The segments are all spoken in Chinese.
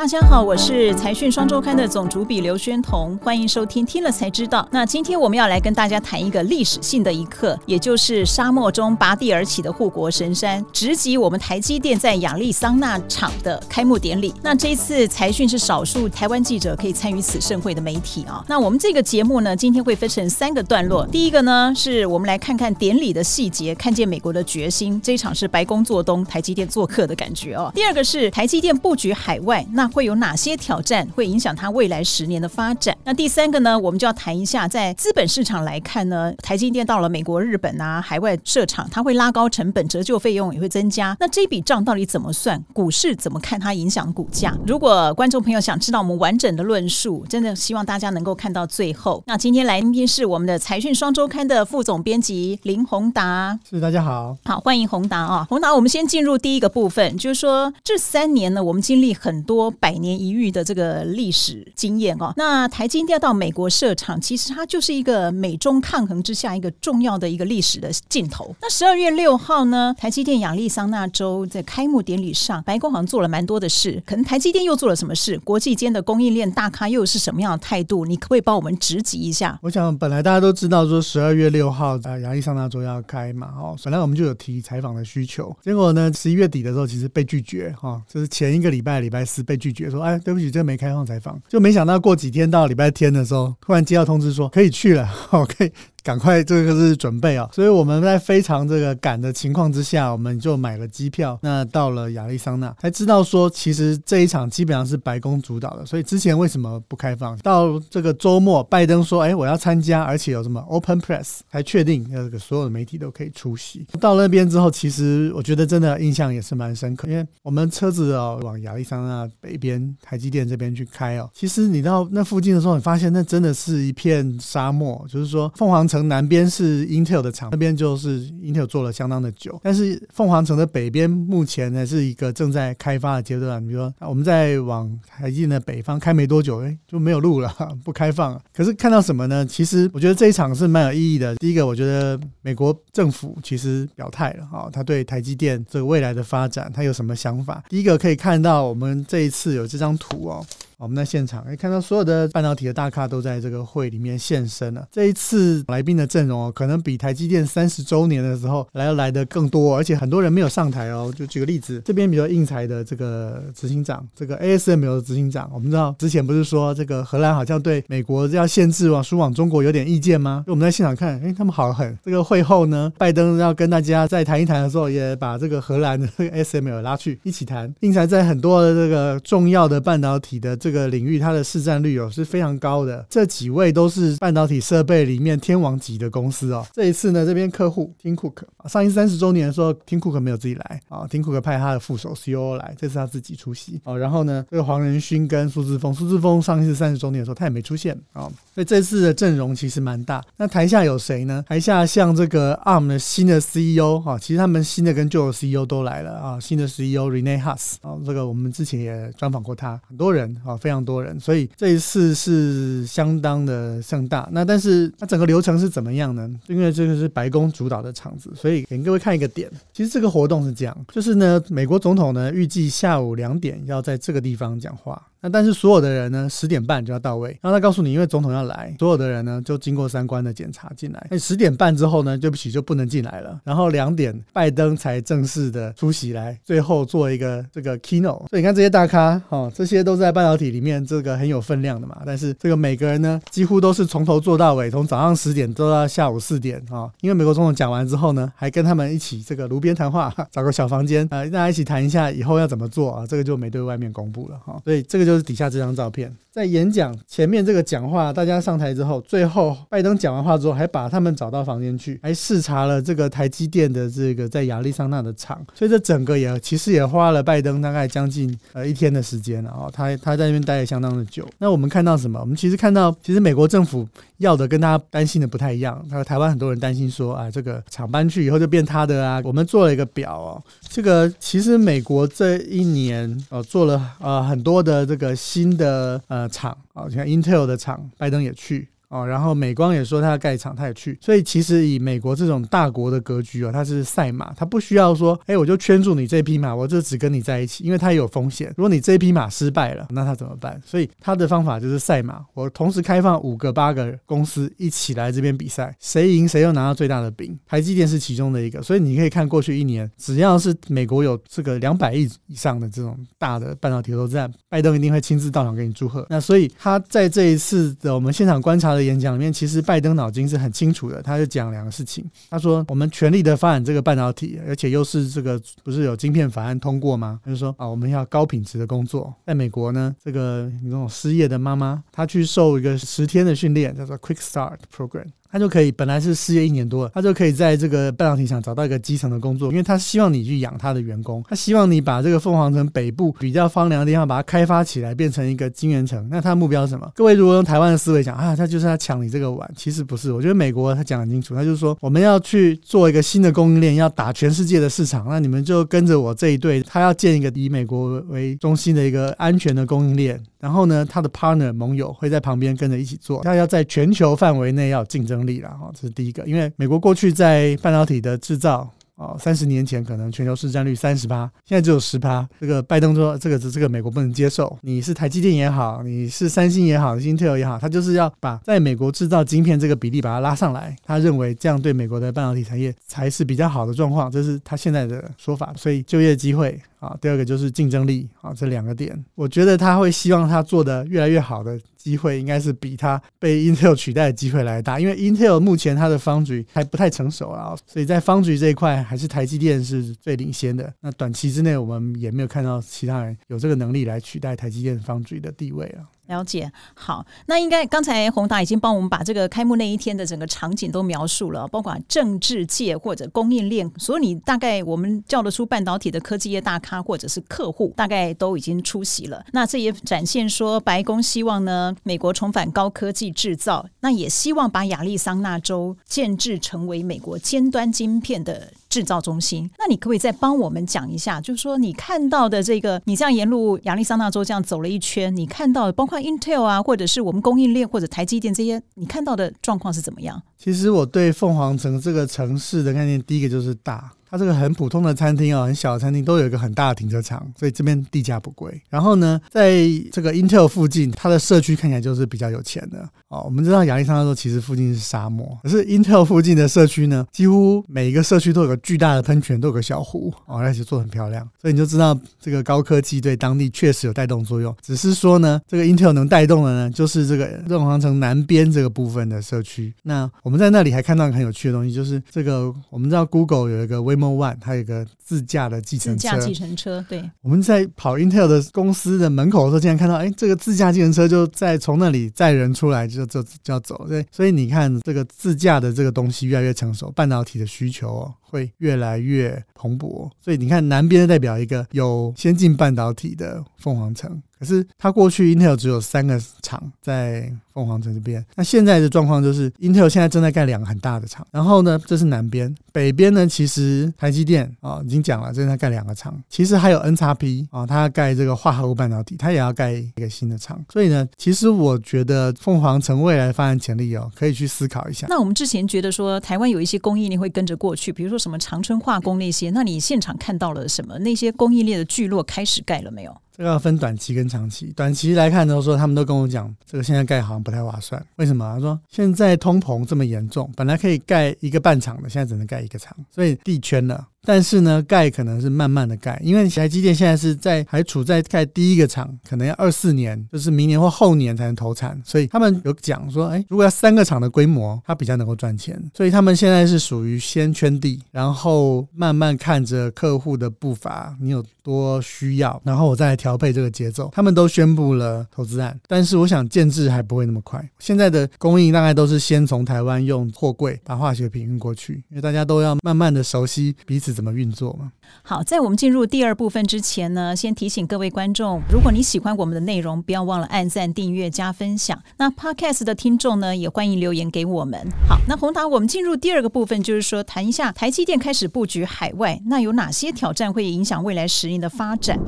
大家好，我是财讯双周刊的总主笔刘宣彤，欢迎收听听了才知道。那今天我们要来跟大家谈一个历史性的一刻，也就是沙漠中拔地而起的护国神山，直击我们台积电在亚利桑那厂的开幕典礼。那这一次财讯是少数台湾记者可以参与此盛会的媒体啊。那我们这个节目呢，今天会分成三个段落。第一个呢，是我们来看看典礼的细节，看见美国的决心。这一场是白宫做东，台积电做客的感觉哦。第二个是台积电布局海外，那会有哪些挑战会影响它未来十年的发展？那第三个呢，我们就要谈一下，在资本市场来看呢，台积电到了美国、日本啊，海外设厂，它会拉高成本，折旧费用也会增加。那这笔账到底怎么算？股市怎么看它影响股价？如果观众朋友想知道我们完整的论述，真的希望大家能够看到最后。那今天来宾是我们的财讯双周刊的副总编辑林宏达，是大家好，好欢迎宏达啊，宏达，我们先进入第一个部分，就是说这三年呢，我们经历很多百年。一遇的这个历史经验哦，那台积电到美国设厂，其实它就是一个美中抗衡之下一个重要的一个历史的镜头。那十二月六号呢，台积电亚利桑那州在开幕典礼上，白宫好像做了蛮多的事，可能台积电又做了什么事？国际间的供应链大咖又是什么样的态度？你可不可以帮我们直击一下？我想本来大家都知道说十二月六号呃亚利桑那州要开嘛，哦，本来我们就有提采访的需求，结果呢十一月底的时候其实被拒绝哈，就是前一个礼拜礼拜四被拒拒绝说。哎，对不起，这没开放采访，就没想到过几天到礼拜天的时候，突然接到通知说可以去了，哦，可以。赶快，这个是准备啊！所以我们在非常这个赶的情况之下，我们就买了机票，那到了亚利桑那，才知道说其实这一场基本上是白宫主导的。所以之前为什么不开放？到这个周末，拜登说：“哎，我要参加，而且有什么 Open Press，才确定那个所有的媒体都可以出席。”到那边之后，其实我觉得真的印象也是蛮深刻，因为我们车子哦往亚利桑那北边台积电这边去开哦，其实你到那附近的时候，你发现那真的是一片沙漠，就是说凤凰城。南边是 Intel 的厂，那边就是 Intel 做了相当的久。但是凤凰城的北边目前呢是一个正在开发的阶段。比如说我们在往台积电的北方开没多久，哎就没有路了，不开放。可是看到什么呢？其实我觉得这一场是蛮有意义的。第一个，我觉得美国政府其实表态了，哈，他对台积电这个未来的发展，他有什么想法？第一个可以看到，我们这一次有这张图哦。我们在现场可以看到，所有的半导体的大咖都在这个会里面现身了。这一次来宾的阵容哦，可能比台积电三十周年的时候来要来的更多，而且很多人没有上台哦。就举个例子，这边比较应才的这个执行长，这个 ASML 的执行长，我们知道之前不是说这个荷兰好像对美国要限制往输往中国有点意见吗？我们在现场看，哎，他们好狠。这个会后呢，拜登要跟大家再谈一谈的时候，也把这个荷兰的 ASML 拉去一起谈。应才在很多的这个重要的半导体的。这这个领域它的市占率哦是非常高的，这几位都是半导体设备里面天王级的公司哦。这一次呢，这边客户 Tim Cook 上一三十周年的时候，Tim Cook 没有自己来啊，Tim Cook 派他的副手 COO 来，这次他自己出席哦。然后呢，这个黄仁勋跟苏志峰，苏志峰上一次三十周年的时候他也没出现啊，所以这次的阵容其实蛮大。那台下有谁呢？台下像这个 ARM 的新的 CEO 哈，其实他们新的跟旧的 CEO 都来了啊，新的 CEO Rene Haas 啊，这个我们之前也专访过他，很多人啊。非常多人，所以这一次是相当的盛大。那但是它整个流程是怎么样呢？因为这个是白宫主导的场子，所以给各位看一个点。其实这个活动是这样，就是呢，美国总统呢预计下午两点要在这个地方讲话。那但是所有的人呢，十点半就要到位。然后他告诉你，因为总统要来，所有的人呢就经过三关的检查进来。那十点半之后呢，对不起就不能进来了。然后两点，拜登才正式的出席来，最后做一个这个 keynote。所以你看这些大咖，哦，这些都在半导体里面这个很有分量的嘛。但是这个每个人呢，几乎都是从头做到尾，从早上十点做到下午四点啊。因为美国总统讲完之后呢，还跟他们一起这个炉边谈话，找个小房间，呃，大家一起谈一下以后要怎么做啊。这个就没对外面公布了哈。所以这个。就是底下这张照片，在演讲前面这个讲话，大家上台之后，最后拜登讲完话之后，还把他们找到房间去，还视察了这个台积电的这个在亚利桑那的厂，所以这整个也其实也花了拜登大概将近呃一天的时间了哦，他他在那待了相当的久。那我们看到什么？我们其实看到，其实美国政府要的跟大家担心的不太一样。他说台湾很多人担心说啊，这个厂搬去以后就变他的啊。我们做了一个表哦，这个其实美国这一年呃做了呃很多的这。个新的呃厂啊，像 Intel 的厂，拜登也去哦，然后美光也说他要盖厂，他也去。所以其实以美国这种大国的格局哦，它是赛马，它不需要说，哎，我就圈住你这匹马，我就只跟你在一起，因为它也有风险。如果你这匹马失败了，那他怎么办？所以他的方法就是赛马，我同时开放五个、八个公司一起来这边比赛，谁赢谁又拿到最大的饼。台积电是其中的一个，所以你可以看过去一年，只要是美国有这个两百亿以上的这种大的半导体投资案，拜登一定会亲自到场给你祝贺。那所以他在这一次的我们现场观察的演讲里面，其实拜登脑筋是很清楚的，他就讲两个事情。他说我们全力的发展这个半导体，而且又是这个不是有晶片法案通过吗？他就说啊，我们要高品质的工作。在美国呢，这个那种失业的妈妈，她去受一个十天的训练，叫做 Quick Start Program。他就可以本来是失业一年多了，他就可以在这个半导体厂找到一个基层的工作，因为他希望你去养他的员工，他希望你把这个凤凰城北部比较荒凉的地方把它开发起来，变成一个晶圆城。那他的目标是什么？各位如果用台湾的思维讲啊，他就是要抢你这个碗，其实不是。我觉得美国他讲很清楚，他就是说我们要去做一个新的供应链，要打全世界的市场，那你们就跟着我这一队，他要建一个以美国为中心的一个安全的供应链。然后呢，他的 partner 盟友会在旁边跟着一起做，他要在全球范围内要竞争能力了哈，这是第一个。因为美国过去在半导体的制造。哦，三十年前可能全球市占率三十八，现在只有十趴。这个拜登说，这个这个美国不能接受。你是台积电也好，你是三星也好，Intel 也好，他就是要把在美国制造晶片这个比例把它拉上来。他认为这样对美国的半导体产业才是比较好的状况，这是他现在的说法。所以就业机会啊，第二个就是竞争力啊，这两个点，我觉得他会希望他做的越来越好的。机会应该是比它被 Intel 取代的机会来大，因为 Intel 目前它的方局还不太成熟啊，所以在方局这一块还是台积电是最领先的。那短期之内我们也没有看到其他人有这个能力来取代台积电方局的地位啊。了解，好，那应该刚才宏达已经帮我们把这个开幕那一天的整个场景都描述了，包括政治界或者供应链，所以你大概我们叫得出半导体的科技业大咖或者是客户，大概都已经出席了。那这也展现说，白宫希望呢，美国重返高科技制造，那也希望把亚利桑那州建制成为美国尖端晶片的。制造中心，那你可不可以再帮我们讲一下？就是说，你看到的这个，你这样沿路亚利桑那州这样走了一圈，你看到的包括 Intel 啊，或者是我们供应链或者台积电这些，你看到的状况是怎么样？其实我对凤凰城这个城市的概念，第一个就是大。它这个很普通的餐厅哦，很小的餐厅都有一个很大的停车场，所以这边地价不贵。然后呢，在这个 Intel 附近，它的社区看起来就是比较有钱的哦。我们知道亚利桑那州其实附近是沙漠，可是 Intel 附近的社区呢，几乎每一个社区都有个巨大的喷泉，都有个小湖哦，而且做很漂亮。所以你就知道这个高科技对当地确实有带动作用。只是说呢，这个 Intel 能带动的呢，就是这个凤凰城南边这个部分的社区。那我们在那里还看到很有趣的东西，就是这个我们知道 Google 有一个微 Waymo One，它有个自驾的计程车。自驾计程车，对。我们在跑 Intel 的公司的门口的时候，竟然看到，哎，这个自驾计程车就在从那里载人出来，就就就要走。对，所以你看，这个自驾的这个东西越来越成熟，半导体的需求会越来越蓬勃。所以你看，南边代表一个有先进半导体的凤凰城。可是它过去 Intel 只有三个厂在凤凰城这边，那现在的状况就是 Intel 现在正在盖两个很大的厂，然后呢，这是南边，北边呢，其实台积电啊已经讲了正在盖两个厂，其实还有 N 叉 P 啊，它要盖这个化合物半导体，它也要盖一个新的厂，所以呢，其实我觉得凤凰城未来发展潜力哦，可以去思考一下。那我们之前觉得说台湾有一些供应链会跟着过去，比如说什么长春化工那些，那你现场看到了什么？那些供应链的聚落开始盖了没有？这个要分短期跟长期。短期来看的时候，他们都跟我讲，这个现在盖好像不太划算。为什么？他说现在通膨这么严重，本来可以盖一个半厂的，现在只能盖一个厂，所以地圈了。但是呢，盖可能是慢慢的盖，因为台积电现在是在还处在盖第一个厂，可能要二四年，就是明年或后年才能投产，所以他们有讲说，哎，如果要三个厂的规模，它比较能够赚钱，所以他们现在是属于先圈地，然后慢慢看着客户的步伐，你有多需要，然后我再来调调配这个节奏。他们都宣布了投资案，但是我想建制还不会那么快，现在的供应大概都是先从台湾用货柜把化学品运过去，因为大家都要慢慢的熟悉彼此。怎么运作嘛？好，在我们进入第二部分之前呢，先提醒各位观众，如果你喜欢我们的内容，不要忘了按赞、订阅、加分享。那 Podcast 的听众呢，也欢迎留言给我们。好，那宏达，我们进入第二个部分，就是说谈一下台积电开始布局海外，那有哪些挑战会影响未来十年的发展？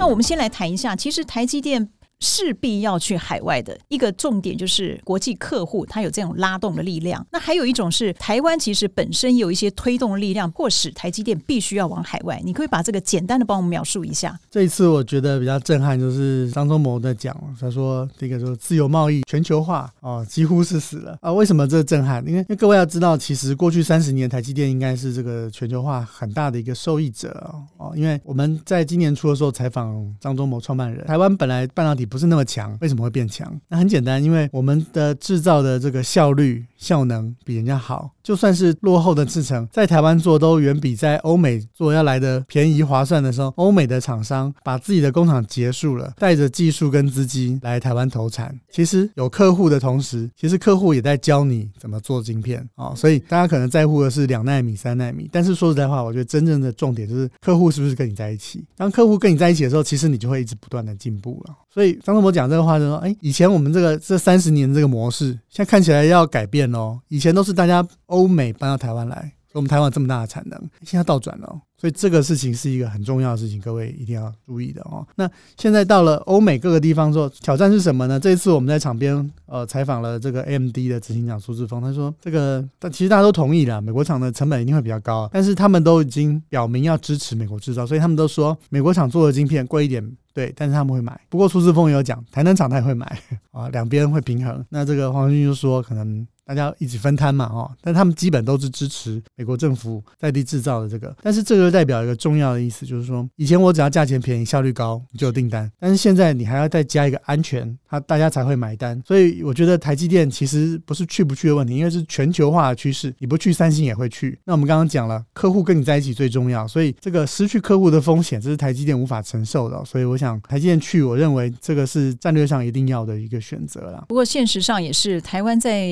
那我们先来谈一下，其实台积电。势必要去海外的一个重点就是国际客户，它有这种拉动的力量。那还有一种是台湾其实本身有一些推动力量，迫使台积电必须要往海外。你可以把这个简单的帮我们描述一下。这一次我觉得比较震撼，就是张忠谋在讲，他说这个说自由贸易全球化哦，几乎是死了啊。为什么这震撼？因为因为各位要知道，其实过去三十年台积电应该是这个全球化很大的一个受益者哦。因为我们在今年初的时候采访张忠谋创办人，台湾本来半导体不是那么强，为什么会变强？那很简单，因为我们的制造的这个效率、效能比人家好，就算是落后的制程，在台湾做都远比在欧美做要来的便宜划算的时候，欧美的厂商把自己的工厂结束了，带着技术跟资金来台湾投产。其实有客户的同时，其实客户也在教你怎么做晶片啊。所以大家可能在乎的是两纳米、三纳米，但是说实在话，我觉得真正的重点就是客户是不是跟你在一起。当客户跟你在一起的时候，其实你就会一直不断的进步了。所以张忠谋讲这个话就说：“哎，以前我们这个这三十年这个模式，现在看起来要改变哦。以前都是大家欧美搬到台湾来，我们台湾这么大的产能，现在倒转了。”所以这个事情是一个很重要的事情，各位一定要注意的哦。那现在到了欧美各个地方之后，挑战是什么呢？这一次我们在场边呃采访了这个 MD 的执行长苏志峰，他说这个但其实大家都同意了，美国厂的成本一定会比较高，但是他们都已经表明要支持美国制造，所以他们都说美国厂做的晶片贵一点，对，但是他们会买。不过苏志峰也有讲，台南厂他也会买 啊，两边会平衡。那这个黄俊就说可能。大家一起分摊嘛，哦，但他们基本都是支持美国政府在地制造的这个，但是这个代表一个重要的意思，就是说，以前我只要价钱便宜、效率高就有订单，但是现在你还要再加一个安全，它大家才会买单。所以我觉得台积电其实不是去不去的问题，因为是全球化的趋势，你不去三星也会去。那我们刚刚讲了，客户跟你在一起最重要，所以这个失去客户的风险，这是台积电无法承受的。所以我想台积电去，我认为这个是战略上一定要的一个选择了。不过现实上也是，台湾在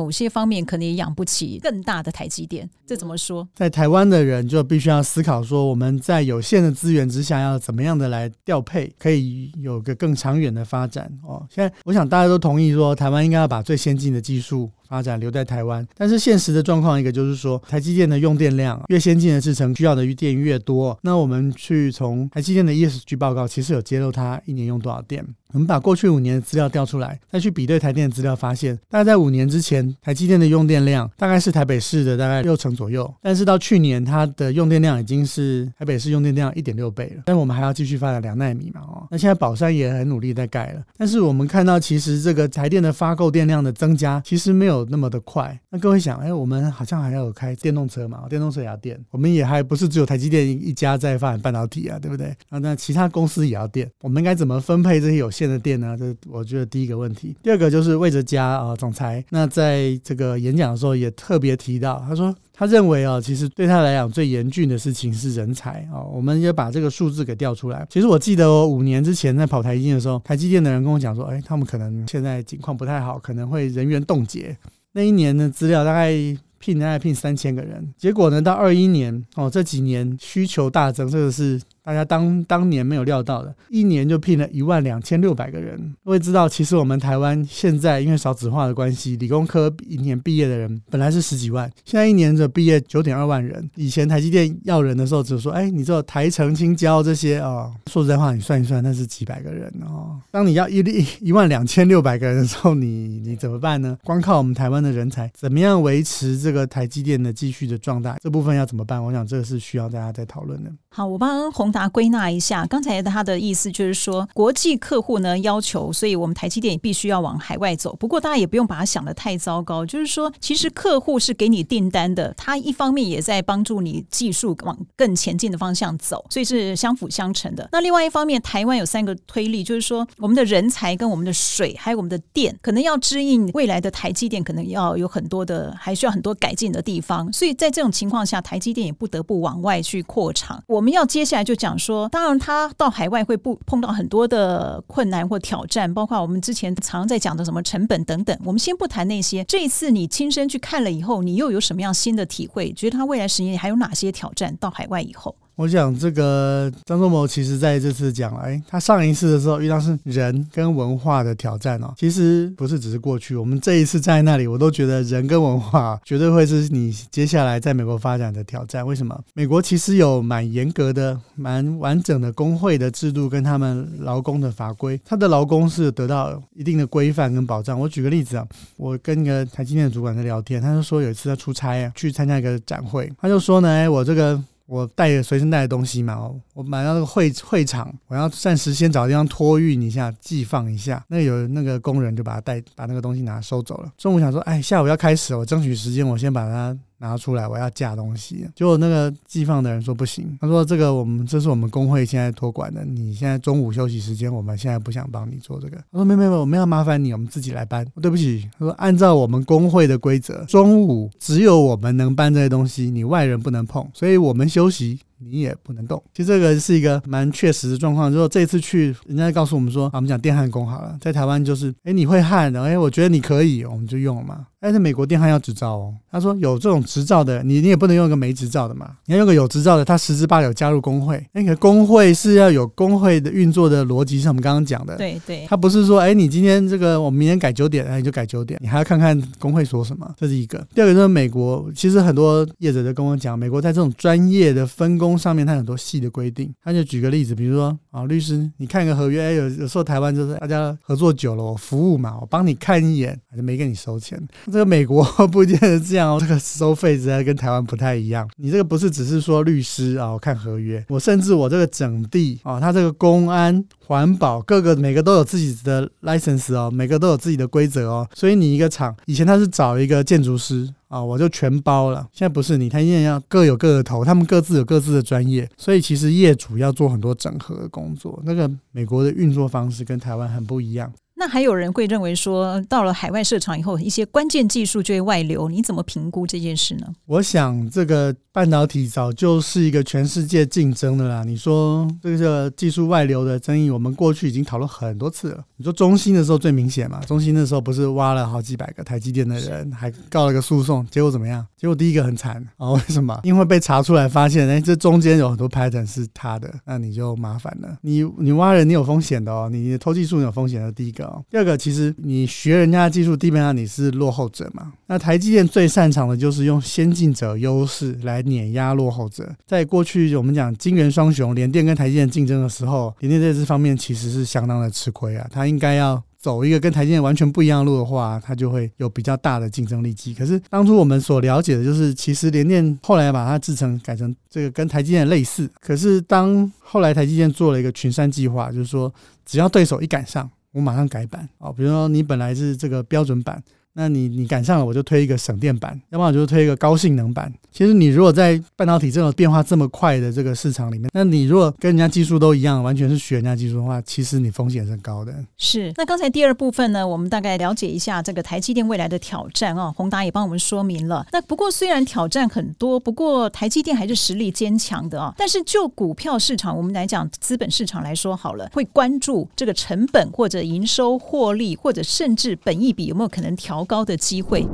某些方面可能也养不起更大的台积电，这怎么说？在台湾的人就必须要思考说，我们在有限的资源之下，要怎么样的来调配，可以有个更长远的发展哦。现在我想大家都同意说，台湾应该要把最先进的技术。发展留在台湾，但是现实的状况一个就是说，台积电的用电量越先进的制程需要的电越多。那我们去从台积电的 ESG 报告，其实有揭露它一年用多少电。我们把过去五年的资料调出来，再去比对台电的资料，发现大概在五年之前，台积电的用电量大概是台北市的大概六成左右。但是到去年，它的用电量已经是台北市用电量一点六倍了。但我们还要继续发展两纳米嘛？哦，那现在宝山也很努力在盖了。但是我们看到，其实这个台电的发购电量的增加，其实没有。有那么的快，那各位想，哎，我们好像还要有开电动车嘛？电动车也要电，我们也还不是只有台积电一家在发展半导体啊，对不对？啊，那其他公司也要电，我们应该怎么分配这些有限的电呢？这我觉得第一个问题。第二个就是魏哲家啊，总裁，那在这个演讲的时候也特别提到，他说。他认为啊，其实对他来讲最严峻的事情是人才啊。我们也把这个数字给调出来。其实我记得我五年之前在跑台积电的时候，台积电的人跟我讲说，哎，他们可能现在情况不太好，可能会人员冻结。那一年的资料大概聘大概聘三千个人，结果呢，到二一年哦，这几年需求大增，这个是。大家当当年没有料到的，一年就聘了一万两千六百个人。我也知道，其实我们台湾现在因为少子化的关系，理工科一年毕业的人本来是十几万，现在一年的毕业九点二万人。以前台积电要人的时候，只说：“哎，你这台城、青交这些啊。”说实在话，你算一算，那是几百个人哦。当你要一一一万两千六百个人的时候，你你怎么办呢？光靠我们台湾的人才，怎么样维持这个台积电的继续的壮大？这部分要怎么办？我想这个是需要大家在讨论的。好，我帮宏达啊归纳一下，刚才他的意思就是说，国际客户呢要求，所以我们台积电也必须要往海外走。不过大家也不用把它想的太糟糕，就是说，其实客户是给你订单的，他一方面也在帮助你技术往更前进的方向走，所以是相辅相成的。那另外一方面，台湾有三个推力，就是说，我们的人才跟我们的水，还有我们的电，可能要支应未来的台积电，可能要有很多的，还需要很多改进的地方。所以在这种情况下，台积电也不得不往外去扩厂。我们要接下来就讲说，当然他到海外会不碰到很多的困难或挑战，包括我们之前常在讲的什么成本等等。我们先不谈那些，这一次你亲身去看了以后，你又有什么样新的体会？觉得他未来十年还有哪些挑战？到海外以后。我想这个张忠谋其实在这次讲，哎，他上一次的时候遇到是人跟文化的挑战哦，其实不是只是过去，我们这一次在那里，我都觉得人跟文化绝对会是你接下来在美国发展的挑战。为什么？美国其实有蛮严格的、蛮完整的工会的制度跟他们劳工的法规，他的劳工是得到一定的规范跟保障。我举个例子啊，我跟一个台积电的主管在聊天，他就说有一次他出差啊，去参加一个展会，他就说呢，哎，我这个。我带着随身带的东西嘛，我买到那个会会场，我要暂时先找地方托运一下，寄放一下。那有那个工人就把它带，把那个东西拿收走了。中午想说，哎，下午要开始，我争取时间，我先把它。拿出来，我要架东西。结果那个寄放的人说不行，他说这个我们这是我们工会现在托管的，你现在中午休息时间，我们现在不想帮你做这个。他说没没没，我们要麻烦你，我们自己来搬。对不起，他说按照我们工会的规则，中午只有我们能搬这些东西，你外人不能碰，所以我们休息。你也不能动。其实这个是一个蛮确实的状况。如果这次去，人家告诉我们说，啊，我们讲电焊工好了，在台湾就是，哎，你会焊的，哎，我觉得你可以，我们就用了嘛。但是美国电焊要执照哦。他说有这种执照的，你你也不能用一个没执照的嘛。你要用个有执照的，他十之八九加入工会。那个工会是要有工会的运作的逻辑，像我们刚刚讲的。对对。他不是说，哎，你今天这个我们明天改九点，哎，你就改九点，你还要看看工会说什么。这是一个。第二个就是美国，其实很多业者都跟我讲，美国在这种专业的分工上面，它很多。细的规定，他就举个例子，比如说啊，律师，你看个合约，有有时候台湾就是大家合作久了，我服务嘛，我帮你看一眼，还是没跟你收钱。这个美国不一定是这样哦，这个收费实在跟台湾不太一样。你这个不是只是说律师啊，我看合约，我甚至我这个整地啊，他这个公安、环保各个每个都有自己的 license 哦，每个都有自己的规则哦。所以你一个厂以前他是找一个建筑师。啊，我就全包了。现在不是你，他现在要各有各的头，他们各自有各自的专业，所以其实业主要做很多整合的工作。那个美国的运作方式跟台湾很不一样。那还有人会认为说，到了海外设厂以后，一些关键技术就会外流，你怎么评估这件事呢？我想，这个半导体早就是一个全世界竞争的啦。你说这个技术外流的争议，我们过去已经讨论很多次了。你说中兴的时候最明显嘛？中兴那时候不是挖了好几百个台积电的人，还告了个诉讼，结果怎么样？结果第一个很惨啊！为什么？因为被查出来发现，哎，这中间有很多 pattern 是他的，那你就麻烦了。你你挖人，你有风险的哦，你偷技术有风险的。第一个哦，第二个，其实你学人家的技术，基本上你是落后者嘛。那台积电最擅长的就是用先进者优势来碾压落后者。在过去我们讲金元双雄联电跟台积电竞争的时候，联电在这方面其实是相当的吃亏啊。它应该要。走一个跟台积电完全不一样的路的话，它就会有比较大的竞争力基。可是当初我们所了解的就是，其实联电后来把它制成改成这个跟台积电类似。可是当后来台积电做了一个群山计划，就是说只要对手一赶上，我马上改版哦。比如说你本来是这个标准版。那你你赶上了，我就推一个省电版，要不然我就推一个高性能版。其实你如果在半导体这种变化这么快的这个市场里面，那你如果跟人家技术都一样，完全是学人家技术的话，其实你风险是高的。是。那刚才第二部分呢，我们大概了解一下这个台积电未来的挑战啊，宏达也帮我们说明了。那不过虽然挑战很多，不过台积电还是实力坚强的啊。但是就股票市场，我们来讲资本市场来说好了，会关注这个成本或者营收获利，或者甚至本益比有没有可能调。高的机会。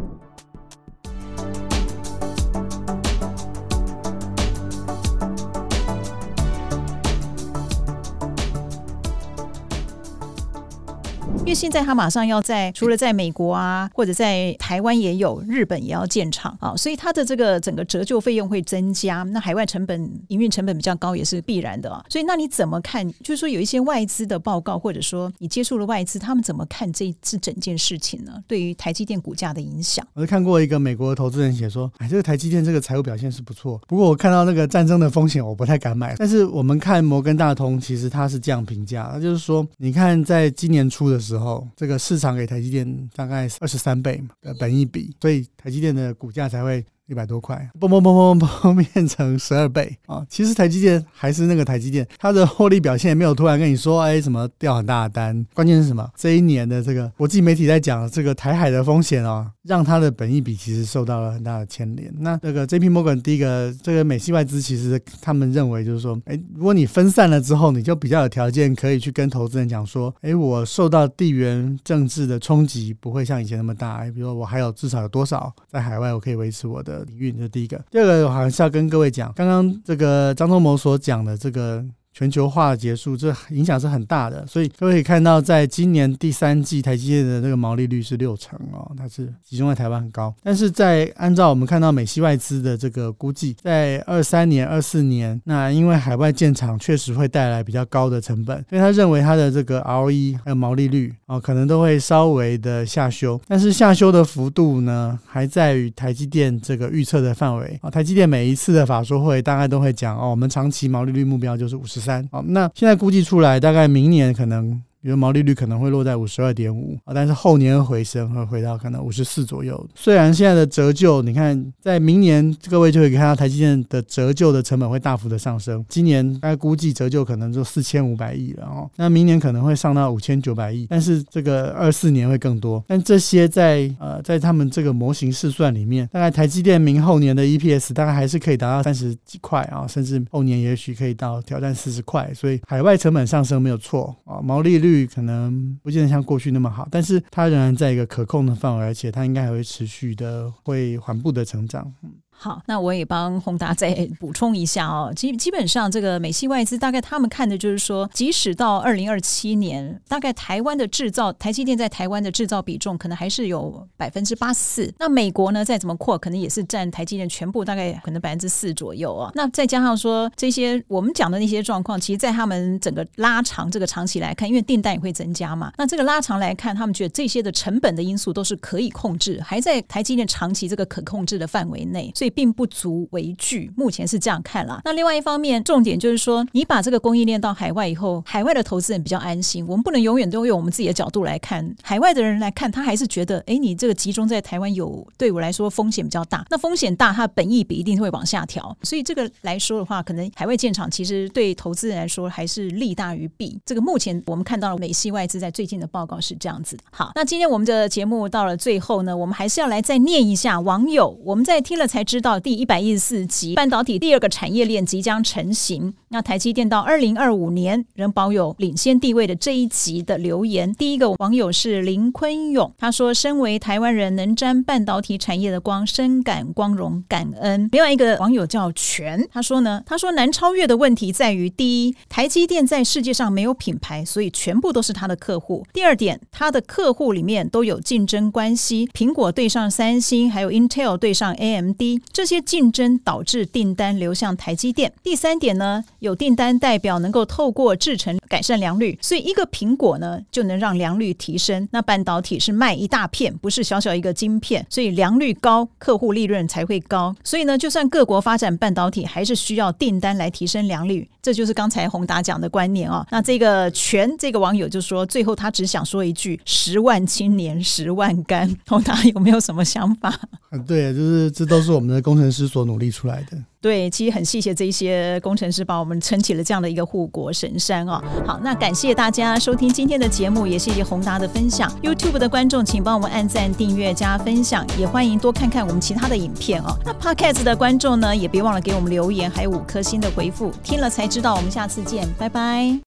因为现在他马上要在除了在美国啊，或者在台湾也有，日本也要建厂啊，所以它的这个整个折旧费用会增加，那海外成本、营运成本比较高也是必然的啊。所以那你怎么看？就是说有一些外资的报告，或者说你接触了外资，他们怎么看这这整件事情呢？对于台积电股价的影响？我是看过一个美国的投资人写说，哎，这个台积电这个财务表现是不错，不过我看到那个战争的风险，我不太敢买。但是我们看摩根大通，其实他是这样评价，那就是说，你看在今年初的时候。然后，这个市场给台积电大概二十三倍的本益比，所以台积电的股价才会。一百多块，嘣嘣嘣嘣嘣变成十二倍啊！其实台积电还是那个台积电，它的获利表现也没有突然跟你说，哎，什么掉很大的单。关键是什么？这一年的这个国际媒体在讲这个台海的风险哦，让它的本益比其实受到了很大的牵连。那这个 J P Morgan 第一个这个美系外资其实他们认为就是说，哎，如果你分散了之后，你就比较有条件可以去跟投资人讲说，哎，我受到地缘政治的冲击不会像以前那么大。哎，比如说我还有至少有多少在海外，我可以维持我的。领域，这是第一个。第二个，我还是要跟各位讲，刚刚这个张忠谋所讲的这个。全球化结束，这影响是很大的，所以各位可以看到，在今年第三季，台积电的这个毛利率是六成哦，它是集中在台湾很高。但是在按照我们看到美系外资的这个估计，在二三年、二四年，那因为海外建厂确实会带来比较高的成本，所以他认为它的这个 ROE 还有毛利率哦，可能都会稍微的下修。但是下修的幅度呢，还在于台积电这个预测的范围啊。台积电每一次的法说会大概都会讲哦，我们长期毛利率目标就是五十。三好，那现在估计出来，大概明年可能。因为毛利率可能会落在五十二点五啊，但是后年回升，会回到可能五十四左右。虽然现在的折旧，你看在明年各位就可以看到台积电的折旧的成本会大幅的上升。今年大概估计折旧可能就四千五百亿了哦，那明年可能会上到五千九百亿，但是这个二四年会更多。但这些在呃在他们这个模型试算里面，大概台积电明后年的 EPS 大概还是可以达到三十几块啊，甚至后年也许可以到挑战四十块。所以海外成本上升没有错啊，毛利率。可能不见得像过去那么好，但是它仍然在一个可控的范围，而且它应该还会持续的会缓步的成长。好，那我也帮宏达再 补充一下哦。基基本上，这个美系外资大概他们看的就是说，即使到二零二七年，大概台湾的制造，台积电在台湾的制造比重可能还是有百分之八十四。那美国呢，再怎么扩，可能也是占台积电全部大概可能百分之四左右啊。那再加上说这些我们讲的那些状况，其实，在他们整个拉长这个长期来看，因为订单也会增加嘛。那这个拉长来看，他们觉得这些的成本的因素都是可以控制，还在台积电长期这个可控制的范围内，所以。并不足为惧，目前是这样看啦。那另外一方面，重点就是说，你把这个供应链到海外以后，海外的投资人比较安心。我们不能永远都用我们自己的角度来看，海外的人来看，他还是觉得，哎，你这个集中在台湾有对我来说风险比较大。那风险大，它的本益比一定会往下调。所以这个来说的话，可能海外建厂其实对投资人来说还是利大于弊。这个目前我们看到了美系外资在最近的报告是这样子。好，那今天我们的节目到了最后呢，我们还是要来再念一下网友，我们在听了才知。知道第一百一十四集，半导体第二个产业链即将成型。那台积电到二零二五年仍保有领先地位的这一集的留言，第一个网友是林坤勇，他说：“身为台湾人，能沾半导体产业的光，深感光荣感恩。”另外一个网友叫全，他说呢：“他说难超越的问题在于，第一，台积电在世界上没有品牌，所以全部都是他的客户；第二点，他的客户里面都有竞争关系，苹果对上三星，还有 Intel 对上 AMD。”这些竞争导致订单流向台积电。第三点呢，有订单代表能够透过制程改善良率，所以一个苹果呢就能让良率提升。那半导体是卖一大片，不是小小一个晶片，所以良率高，客户利润才会高。所以呢，就算各国发展半导体，还是需要订单来提升良率。这就是刚才宏达讲的观念啊。那这个全这个网友就说，最后他只想说一句：十万青年十万干。宏达有没有什么想法？对，就是这都是我们的工程师所努力出来的。对，其实很谢谢这些工程师把我们撑起了这样的一个护国神山哦。好，那感谢大家收听今天的节目，也谢谢宏达的分享。YouTube 的观众，请帮我们按赞、订阅、加分享，也欢迎多看看我们其他的影片哦。那 Podcast 的观众呢，也别忘了给我们留言，还有五颗星的回复。听了才知道，我们下次见，拜拜。